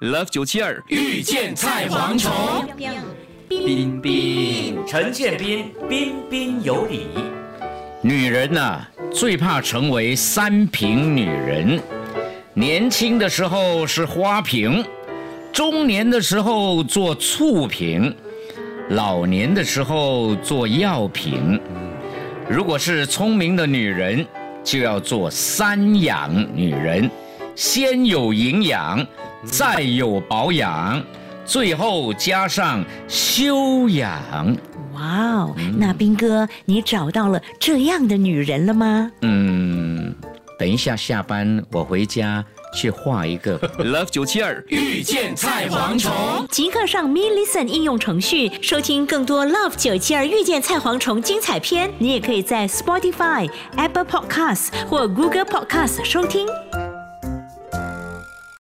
Love 九七二遇见菜蝗虫，彬彬。陈建斌彬彬有礼。女人呐、最怕成为三瓶女人。年轻的时候是花瓶，中年的时候做醋瓶，老年的时候做药瓶。如果是聪明的女人，就要做三养女人，先有营养，再有保养，最后加上修养。哇哦，那斌哥，你找到了这样的女人了吗？嗯，等一下下班我回家去画一个。Love 九七二遇见菜蝗虫，即刻上 Me Listen 应用程序收听更多 Love 九七二遇见菜蝗虫精彩片。你也可以在 Spotify、Apple Podcasts 或 Google Podcasts 收听。